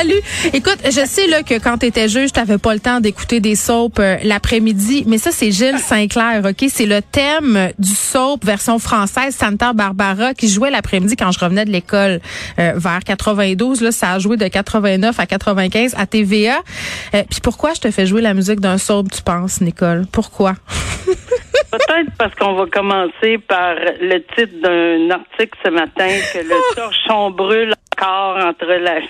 Salut. Écoute, je sais là que quand tu étais juge, tu pas le temps d'écouter des soaps euh, l'après-midi, mais ça c'est Gilles Sinclair, OK, c'est le thème du soap version française Santa Barbara qui jouait l'après-midi quand je revenais de l'école euh, vers 92 là, ça a joué de 89 à 95 à TVA. Euh, Puis pourquoi je te fais jouer la musique d'un soap, tu penses Nicole? Pourquoi? Peut-être parce qu'on va commencer par le titre d'un article ce matin que le torchon brûle encore entre la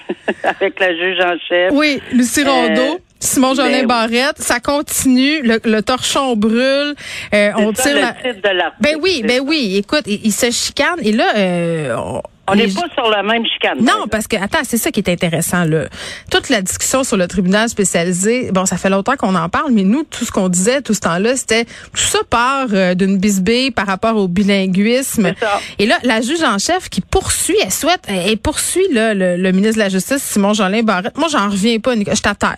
avec la juge en chef. Oui, Lucie Rondeau. Euh, Simon Jolin ben- Barrette, ça continue, le, le torchon brûle, euh, on ça, tire le la... titre de l'article. Ben oui, ben oui, écoute, il, il se chicane et là euh, on, On n'est pas sur la même chicane. non, parce que attends, c'est ça qui est intéressant là. Toute la discussion sur le tribunal spécialisé, bon, ça fait longtemps qu'on en parle, mais nous, tout ce qu'on disait tout ce temps-là, c'était tout ça part euh, d'une bisbille par rapport au bilinguisme. Ça. Et là, la juge en chef qui poursuit, elle souhaite, elle, elle poursuit là, le, le ministre de la Justice, Simon Jolin Barrette. Moi, j'en reviens pas, Nicolas. Je t'attends.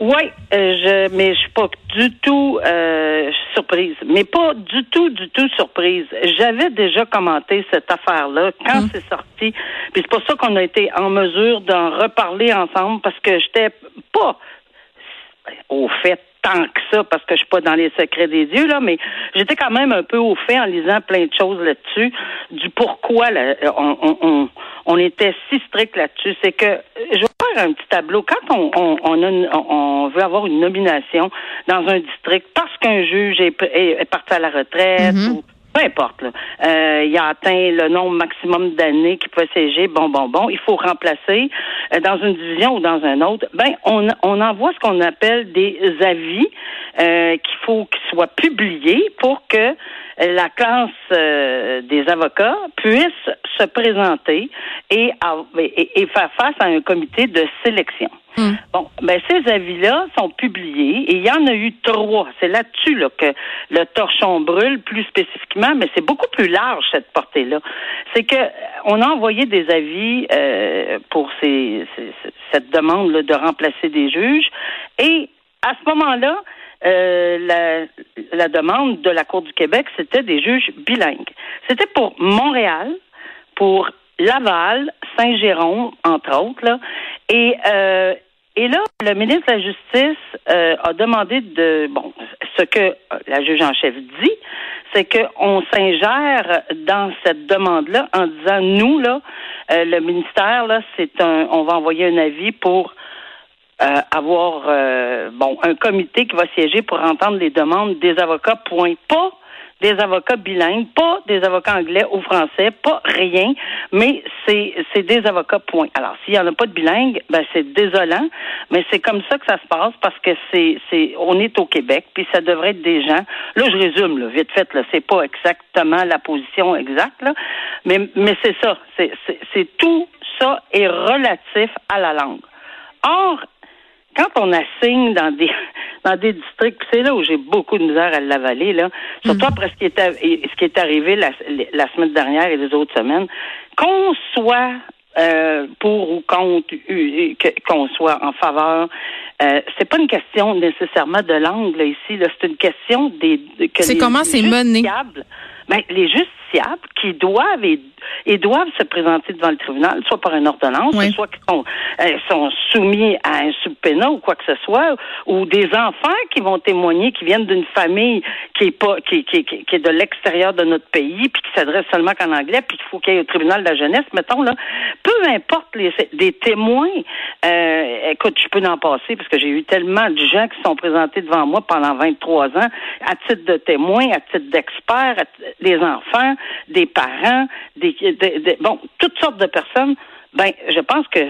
Oui, euh, je, mais je suis pas du tout euh, surprise. Mais pas du tout, du tout surprise. J'avais déjà commenté cette affaire-là quand c'est sorti. Puis c'est pour ça qu'on a été en mesure d'en reparler ensemble parce que j'étais pas au fait tant que ça parce que je suis pas dans les secrets des dieux là mais j'étais quand même un peu au fait en lisant plein de choses là-dessus du pourquoi là, on, on, on, on était si strict là-dessus. C'est que je vais faire un petit tableau. Quand on on, on, a une- on- veut avoir une nomination dans un district parce qu'un juge est, est, est parti à la retraite ou peu importe. Là. Euh, il a atteint le nombre maximum d'années qu'il peut siéger. Bon, bon, bon. Il faut remplacer euh, dans une division ou dans un autre. Ben, on, on envoie ce qu'on appelle des avis euh, qu'il faut qu'ils soient publiés pour que la classe euh, des avocats puisse se présenter et, av- et, et faire face à un comité de sélection. Bon, ben ces avis-là sont publiés et il y en a eu trois. C'est là-dessus là, que le torchon brûle plus spécifiquement, mais c'est beaucoup plus large cette portée-là. C'est que on a envoyé des avis euh, pour ces, ces- cette demande là, de remplacer des juges et à ce moment-là, euh, la, la demande de la Cour du Québec, c'était des juges bilingues. C'était pour Montréal, pour Laval, Saint-Jérôme, entre autres, là. Et, euh, et là, le ministre de la Justice euh, a demandé de bon ce que la juge en chef dit, c'est qu'on s'ingère dans cette demande-là en disant nous, là, euh, le ministère, là, c'est un on va envoyer un avis pour euh, avoir bon un comité qui va siéger pour entendre les demandes des avocats, point. Pas des avocats bilingues, pas des avocats anglais ou français, pas rien, mais c'est c'est des avocats, point. Alors, s'il n'y en a pas de bilingues, ben c'est désolant, mais c'est comme ça que ça se passe parce que c'est c'est on est au Québec, puis ça devrait être des gens. Là, je résume, là, vite fait, là, c'est pas exactement la position exacte, là, mais mais c'est ça, c'est c'est c'est tout ça est relatif à la langue. Or, quand on assigne dans des dans des districts, c'est là où j'ai beaucoup de misère à l'avaler, là, surtout après ce qui est, ce qui est arrivé la, la semaine dernière et les autres semaines, qu'on soit euh, pour ou contre, euh, qu'on soit en faveur, euh, c'est pas une question nécessairement de langue là, ici, c'est une question des de- que C'est les comment c'est mené. ben, les justiciables qui doivent et, et doivent se présenter devant le tribunal, soit par une ordonnance, Oui. soit qui sont, euh, sont soumis à un subpénat ou quoi que ce soit, ou des enfants qui vont témoigner, qui viennent d'une famille qui est pas qui, qui, qui, qui est de l'extérieur de notre pays, puis qui s'adresse seulement qu'en anglais, puis qu'il faut qu'il y ait au tribunal de la jeunesse, mettons là, peu importe les des témoins. Euh, écoute, je peux en passer parce que j'ai eu tellement de gens qui sont présentés devant moi pendant 23 ans à titre de témoins, à titre d'experts, des enfants, des parents, des, bon, toutes sortes de personnes. Ben, je pense que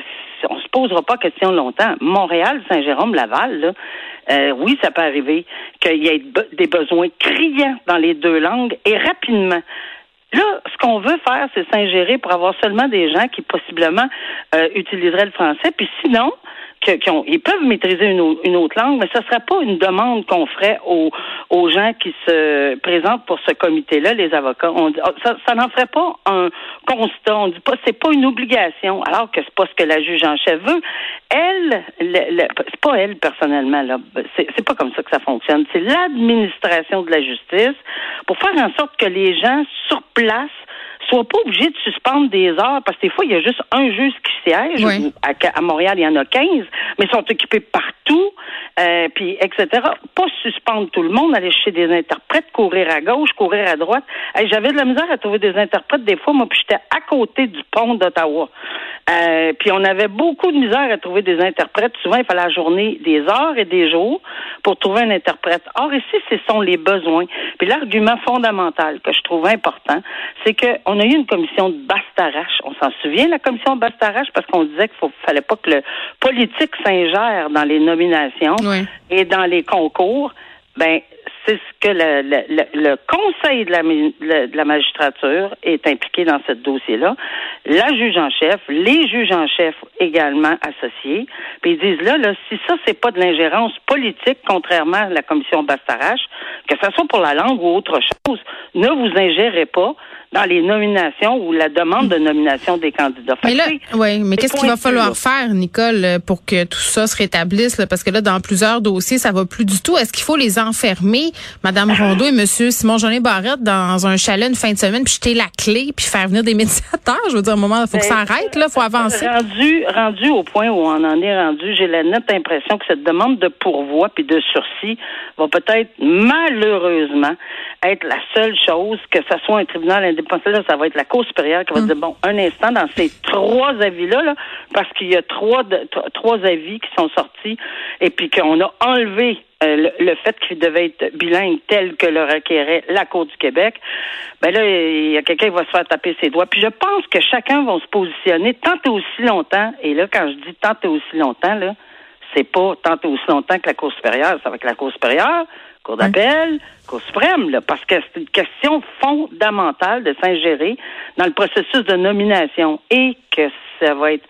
on se posera pas question longtemps. Montréal, Saint-Jérôme, Laval, là, euh, oui, ça peut arriver qu'il y ait des besoins criants dans les deux langues et rapidement. Là, ce qu'on veut faire, c'est s'ingérer pour avoir seulement des gens qui possiblement euh, utiliseraient le français. Puis sinon, ils peuvent maîtriser une, au- une autre langue, mais ce ne serait pas une demande qu'on ferait aux, gens qui se présentent pour ce comité-là, les avocats. On oh, ça, ça n'en ferait pas un constat. On dit pas, c'est pas une obligation, alors que c'est pas ce que la juge en chef veut. Elle, le- le- c'est pas elle personnellement là. C'est pas comme ça que ça fonctionne. C'est l'administration de la justice pour faire en sorte que les gens sur place soient pas obligés de suspendre des heures parce que des fois il y a juste un juge qui siège. Ouais. Ou À, à Montréal il y en a 15, mais ils sont occupés partout, euh, puis etc. Pas suspendre tout le monde, aller chez des interprètes, courir à gauche, courir à droite. Hey, J'avais de la misère à trouver des interprètes des fois, moi puis j'étais à côté du pont d'Ottawa. Euh, puis on avait beaucoup de misère à trouver des interprètes. Souvent, il fallait la journée des heures et des jours pour trouver un interprète. Or, ici, ce sont les besoins. Puis l'argument fondamental que je trouve important, c'est qu'on a eu une commission de Bastarache. On s'en souvient, la commission de Bastarache, parce qu'on disait qu'il ne fallait pas que le politique s'ingère dans les nominations Oui. et dans les concours. Ben, c'est ce que le, le- le- le Conseil de la, de magistrature est impliqué dans ce dossier-là. La juge en chef, les juges en chef également associés. Puis ils disent là, là, si ça, c'est pas de l'ingérence politique, contrairement à la commission Bastarache, que ce soit pour la langue ou autre chose, ne vous ingérez pas dans les nominations ou la demande de nomination des candidats. Mais là, ouais, mais qu'est-ce qu'il va falloir faire, Nicole, euh, pour que tout ça se rétablisse? là? Parce que là, dans plusieurs dossiers, ça va plus du tout. Est-ce qu'il faut les enfermer, Madame Rondeau et Monsieur Simon Jolin Barrette, dans un chalet une fin de semaine, puis jeter la clé, puis faire venir des médiateurs? Je veux dire, à un moment, il faut que ça Ben, arrête, là, faut avancer. Rendu, rendu au point où on en est rendu, j'ai la nette impression que cette demande de pourvoi puis de sursis va peut-être malheureusement être la seule chose que ça soit un tribunal indépendant. Ça va être la Cour supérieure qui va dire bon, un instant dans ces trois avis-là, là, parce qu'il y a trois de- trois avis qui sont sortis et puis qu'on a enlevé euh, le, le fait qu'il devait être bilingue tel que le requérait la Cour du Québec, ben là, il y a quelqu'un qui va se faire taper ses doigts. Puis je pense que chacun va se positionner tant et aussi longtemps, et là, quand je dis tant et aussi longtemps, là, c'est pas tant et aussi longtemps que la Cour supérieure, c'est avec la Cour supérieure, Cour d'appel, Cour suprême, là, parce que c'est une question fondamentale de s'ingérer dans le processus de nomination et que ça va être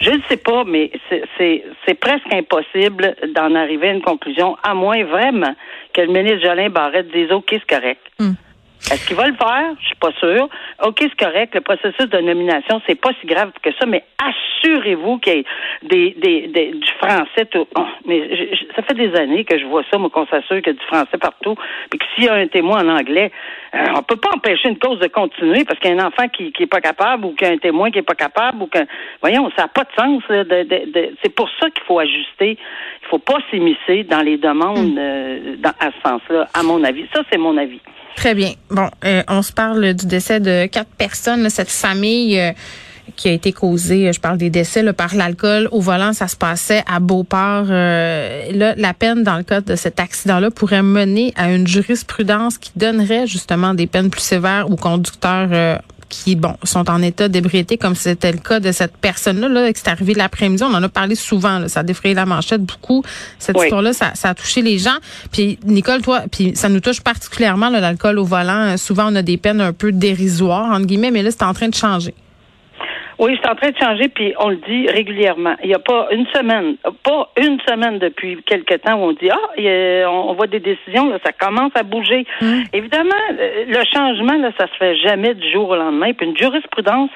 je ne sais pas, mais c'est- presque impossible d'en arriver à une conclusion, à moins vraiment que le ministre Jolin Barrette dise OK, c'est correct. Hmm. Est-ce qu'il va le faire? Je suis pas sûre. OK, c'est correct. Le processus de nomination, c'est pas si grave que ça, mais assurez-vous qu'il y ait des, des, des- du français. Tout. Oh, mais je- je- ça fait des années que je vois ça, moi, qu'on s'assure qu'il y a du français partout. Puis que s'il y a un témoin en anglais, euh, on peut pas empêcher une cause de continuer parce qu'il y a un enfant qui, qui est pas capable ou qu'il y a un témoin qui est pas capable ou que, voyons, ça n'a pas de sens. là, de- de- de- c'est pour ça qu'il faut ajuster. Il faut pas s'immiscer dans les demandes euh, dans, à ce sens-là, à mon avis. Ça, c'est mon avis. Très bien. Bon, euh, on se parle du décès de quatre personnes, cette famille euh, qui a été causée, euh, je parle des décès là, par l'alcool au volant, ça se passait à Beauport. Euh, là, la peine dans le cas de cet accident-là pourrait mener à une jurisprudence qui donnerait justement des peines plus sévères aux conducteurs euh, qui, bon, sont en état d'ébriété, comme c'était le cas de cette personne-là, là, qui est arrivée l'après-midi. On en a parlé souvent, là, ça a défrayé la manchette beaucoup. Cette Oui. histoire-là, ça, ça a touché les gens. Puis, Nicole, toi, puis ça nous touche particulièrement, là, l'alcool au volant. Euh, Souvent, on a des peines un peu dérisoires, entre guillemets, mais là, c'est en train de changer. Oui, c'est en train de changer, puis on le dit régulièrement. Il n'y a pas une semaine, pas une semaine depuis quelque temps où on dit ah, a- on voit des décisions, là, ça commence à bouger. Évidemment, le changement, là, ça se fait jamais du jour au lendemain. Puis une jurisprudence,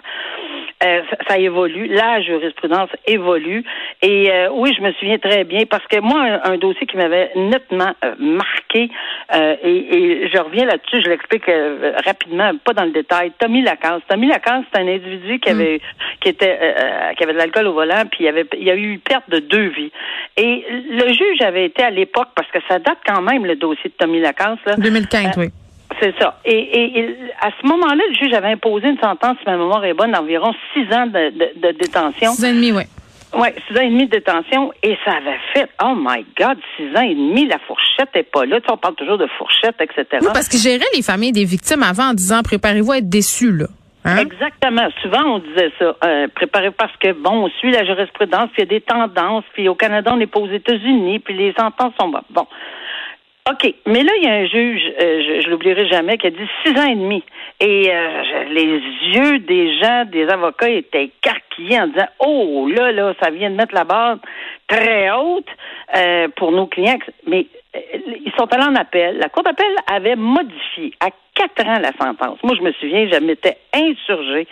euh, ça, évolue. La jurisprudence évolue. Et euh, oui, je me souviens très bien parce que moi, un, un dossier qui m'avait nettement euh, marqué, euh, et, et je reviens là-dessus, je l'explique euh, rapidement, pas dans le détail. Tommy Lacasse. Tommy Lacasse, c'est un individu qui avait qui était qui avait de l'alcool au volant, puis il y avait il y a eu perte de deux vies. Et le juge avait été à l'époque, parce que ça date quand même le dossier de Tommy Lacasse, là. 2015, oui. C'est ça. Et, et- et à ce moment-là, le juge avait imposé une sentence, si ma mémoire est bonne, d'environ six ans de, de- de détention. Six ans et demi, oui. Oui, six ans et demi de détention. Et ça avait fait, oh my God, six ans et demi, la fourchette n'est pas là. Tu sais, on parle toujours de fourchette, etc. Oui, parce qu'il gérait les familles des victimes avant en disant préparez-vous à être déçus, là. Hein? Exactement. Souvent, on disait ça. Euh, préparez parce que, bon, on suit la jurisprudence, puis il y a des tendances, puis au Canada, on n'est pas aux États-Unis, puis les sentences sont bonnes. Bon. OK, mais là, il y a un juge, euh, je, je l'oublierai jamais, qui a dit six ans et demi. Et euh, les yeux des gens, des avocats étaient écarquillés en disant Oh, là, là, ça vient de mettre la barre très haute euh, pour nos clients. Mais euh, ils sont allés en appel. La Cour d'appel avait modifié à quatre ans la sentence. Moi, je me souviens, je m'étais insurgée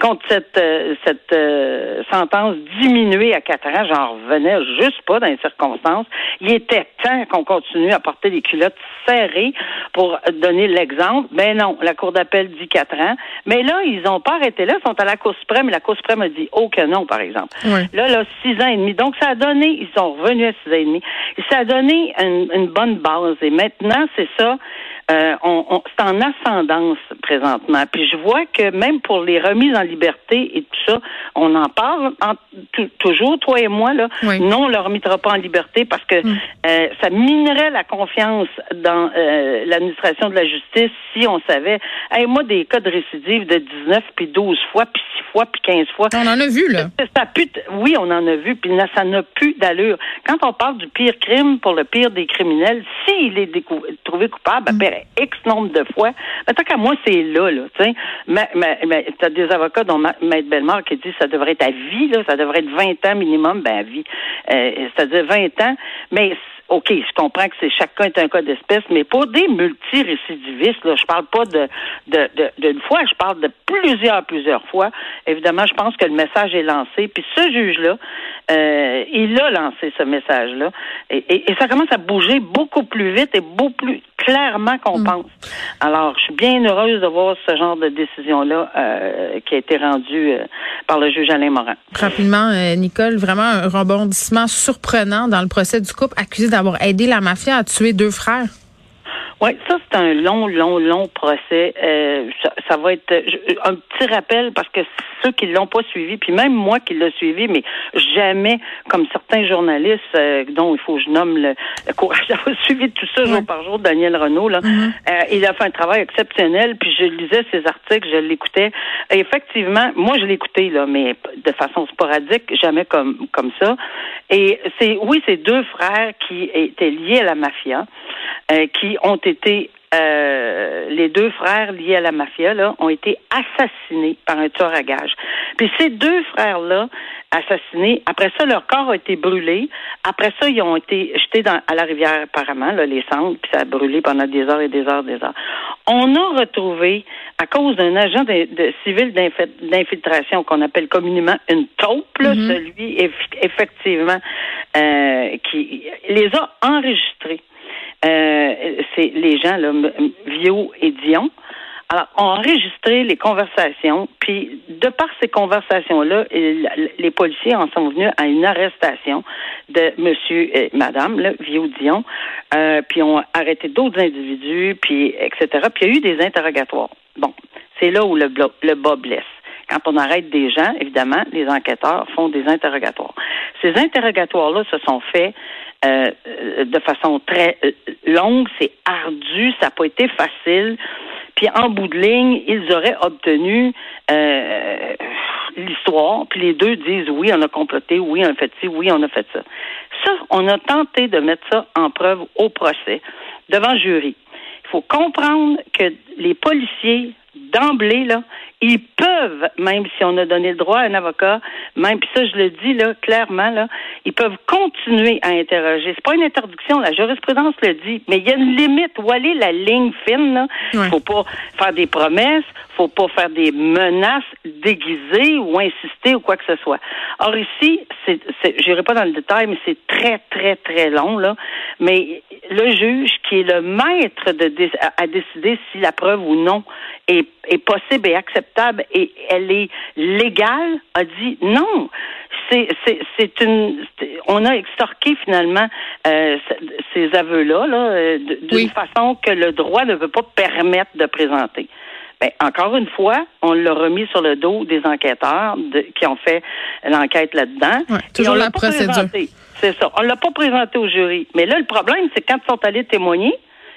contre cette, euh, cette euh, sentence diminuée à quatre ans. J'en revenais juste pas dans les circonstances. Il était temps qu'on continue à porter des culottes serrées pour donner l'exemple. Ben non, la Cour d'appel dit quatre ans. Mais là, ils n'ont pas arrêté là. Ils sont à la Cour suprême la Cour suprême a dit oh que non, par exemple. Ouais. Là, là, six ans et demi. Donc, ça a donné, ils sont revenus à six ans et demi. Ça a donné une, une bonne base. Et maintenant, c'est ça. Euh, on, on- c'est en ascendance présentement. Puis je vois que même pour les remises en liberté et ça, on en parle en- toujours, toi et moi, là. Oui. Non, on ne le remettra pas en liberté parce que Mm. euh, ça minerait la confiance dans euh, l'administration de la justice si on savait. Hey, moi, des cas de récidive de 19, puis 12 fois, puis 6 fois, puis 15 fois. On en a vu, là. Ça oui, on en a vu, puis là, ça n'a plus d'allure. Quand on parle du pire crime pour le pire des criminels, s'il est trouvé coupable après X nombre de fois, ben, tant qu'à moi, c'est là, là, tu sais. Mais, mais, mais t'as des avocats dont Ma- Maître Bellemare qui dit que ça devrait être à vie, là, ça devrait être 20 ans minimum, ben à vie. Euh, C'est-à-dire 20 ans, mais OK, je comprends que c'est chacun est un cas d'espèce, mais pour des multirécidivistes, là, je parle pas de de- de- d'une fois, je parle de plusieurs, plusieurs fois. Évidemment, je pense que le message est lancé. Puis ce juge-là, euh, il a lancé ce message-là. Et, et- et ça commence à bouger beaucoup plus vite et beaucoup plus clairement qu'on pense. Alors, je suis bien heureuse de voir ce genre de décision-là euh, qui a été rendue euh, par le juge Alain Morin. Rapidement, euh, Nicole, vraiment un rebondissement surprenant dans le procès du couple accusé d'avoir aidé la mafia à tuer deux frères. Oui, ça c'est un long, long, long procès. Euh, ça, ça va être je- un petit rappel parce que ceux qui l'ont pas suivi, puis même moi qui l'ai suivi, mais jamais comme certains journalistes euh, dont il faut que je nomme le, le courage d'avoir suivi tout ça jour par jour, Daniel Renault, là, euh, il a fait un travail exceptionnel. Puis je lisais ses articles, je l'écoutais. Effectivement, moi je l'écoutais là, mais de façon sporadique, jamais comme comme ça. Et c'est oui, c'est deux frères qui étaient liés à la mafia euh, qui ont été euh, les deux frères liés à la mafia là ont été assassinés par un tueur à gages. Puis ces deux frères là assassinés, après ça leur corps a été brûlé. Après ça ils ont été jetés dans, à la rivière apparemment là, les cendres puis ça a brûlé pendant des heures et des heures des heures. On a retrouvé à cause d'un agent de, de civil d'inf- d'infiltration qu'on appelle communément une taupe, là, celui eff- effectivement euh, qui les a enregistrés euh, c'est les gens, là, Vio et Dion, alors, ont enregistré les conversations, puis de par ces conversations-là, les policiers en sont venus à une arrestation de monsieur et madame, là, Vio Dion, euh, puis ont arrêté d'autres individus, puis etc. Puis il y a eu des interrogatoires. Bon, c'est là où le, le bas blesse. Quand on arrête des gens, évidemment, les enquêteurs font des interrogatoires. Ces interrogatoires-là se sont faits euh, euh, de façon très euh, longue, c'est ardu, ça n'a pas été facile. Puis en bout de ligne, ils auraient obtenu euh, l'histoire, puis les deux disent oui, on a comploté, oui, on a fait ci, oui, on a fait ça. Ça, on a tenté de mettre ça en preuve au procès, devant jury. Il faut comprendre que les policiers, d'emblée, là, ils peuvent, même si on a donné le droit à un avocat, même, puis ça, je le dis, là, clairement, là, ils peuvent continuer à interroger. C'est pas une interdiction, la jurisprudence le dit, mais il y a une limite. Où aller la ligne fine, là? Ouais. Faut pas faire des promesses, faut pas faire des menaces déguisées ou insister ou quoi que ce soit. Or ici, c'est, c'est j'irai pas dans le détail, mais c'est très, très, très long, là. Mais le juge, qui est le maître de à, décider si la preuve ou non est, est possible et acceptable et elle est légale, a dit non. C'est, c'est, c'est une, c'est- on a extorqué finalement euh, ces aveux-là, là, euh, d'une Oui. façon que le droit ne veut pas permettre de présenter. Ben, encore une fois, on l'a remis sur le dos des enquêteurs de- qui ont fait l'enquête là-dedans. Ouais, Et toujours on l'a la pas procédure. présenté. C'est ça. On l'a pas présenté au jury. Mais là, le problème, c'est quand ils sont allés témoigner,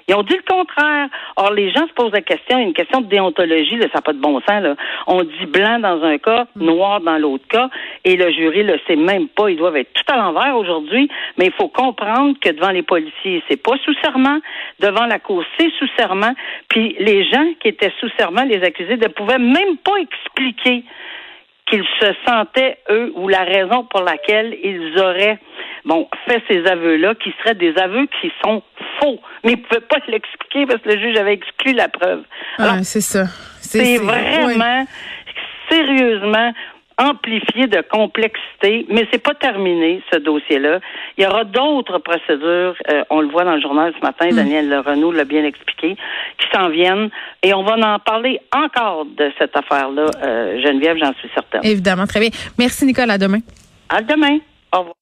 Ils ont dit le contraire. Or, les gens se posent la question, une question de déontologie, là, ça n'a pas de bon sens. Là. On dit blanc dans un cas, noir dans l'autre cas, et le jury le sait même pas. Ils doivent être tout à l'envers aujourd'hui, mais il faut comprendre que devant les policiers, c'est pas sous serment. Devant la cour, c'est sous serment. Puis les gens qui étaient sous serment, les accusés, ne pouvaient même pas expliquer qu'ils se sentaient, eux, ou la raison pour laquelle ils auraient bon, fait ces aveux-là, qui seraient des aveux qui sont faux. Mais ils ne pouvaient pas l'expliquer parce que le juge avait exclu la preuve. Alors, Ouais, c'est ça. c'est vraiment, sérieusement, amplifié de complexité, mais c'est pas terminé ce dossier-là. Il y aura d'autres procédures, euh, on le voit dans le journal ce matin, Daniel Renaud l'a bien expliqué, qui s'en viennent et on va en parler encore de cette affaire-là, euh, Geneviève, j'en suis certaine. Évidemment, très bien. Merci Nicole, à demain. À demain. Au revoir.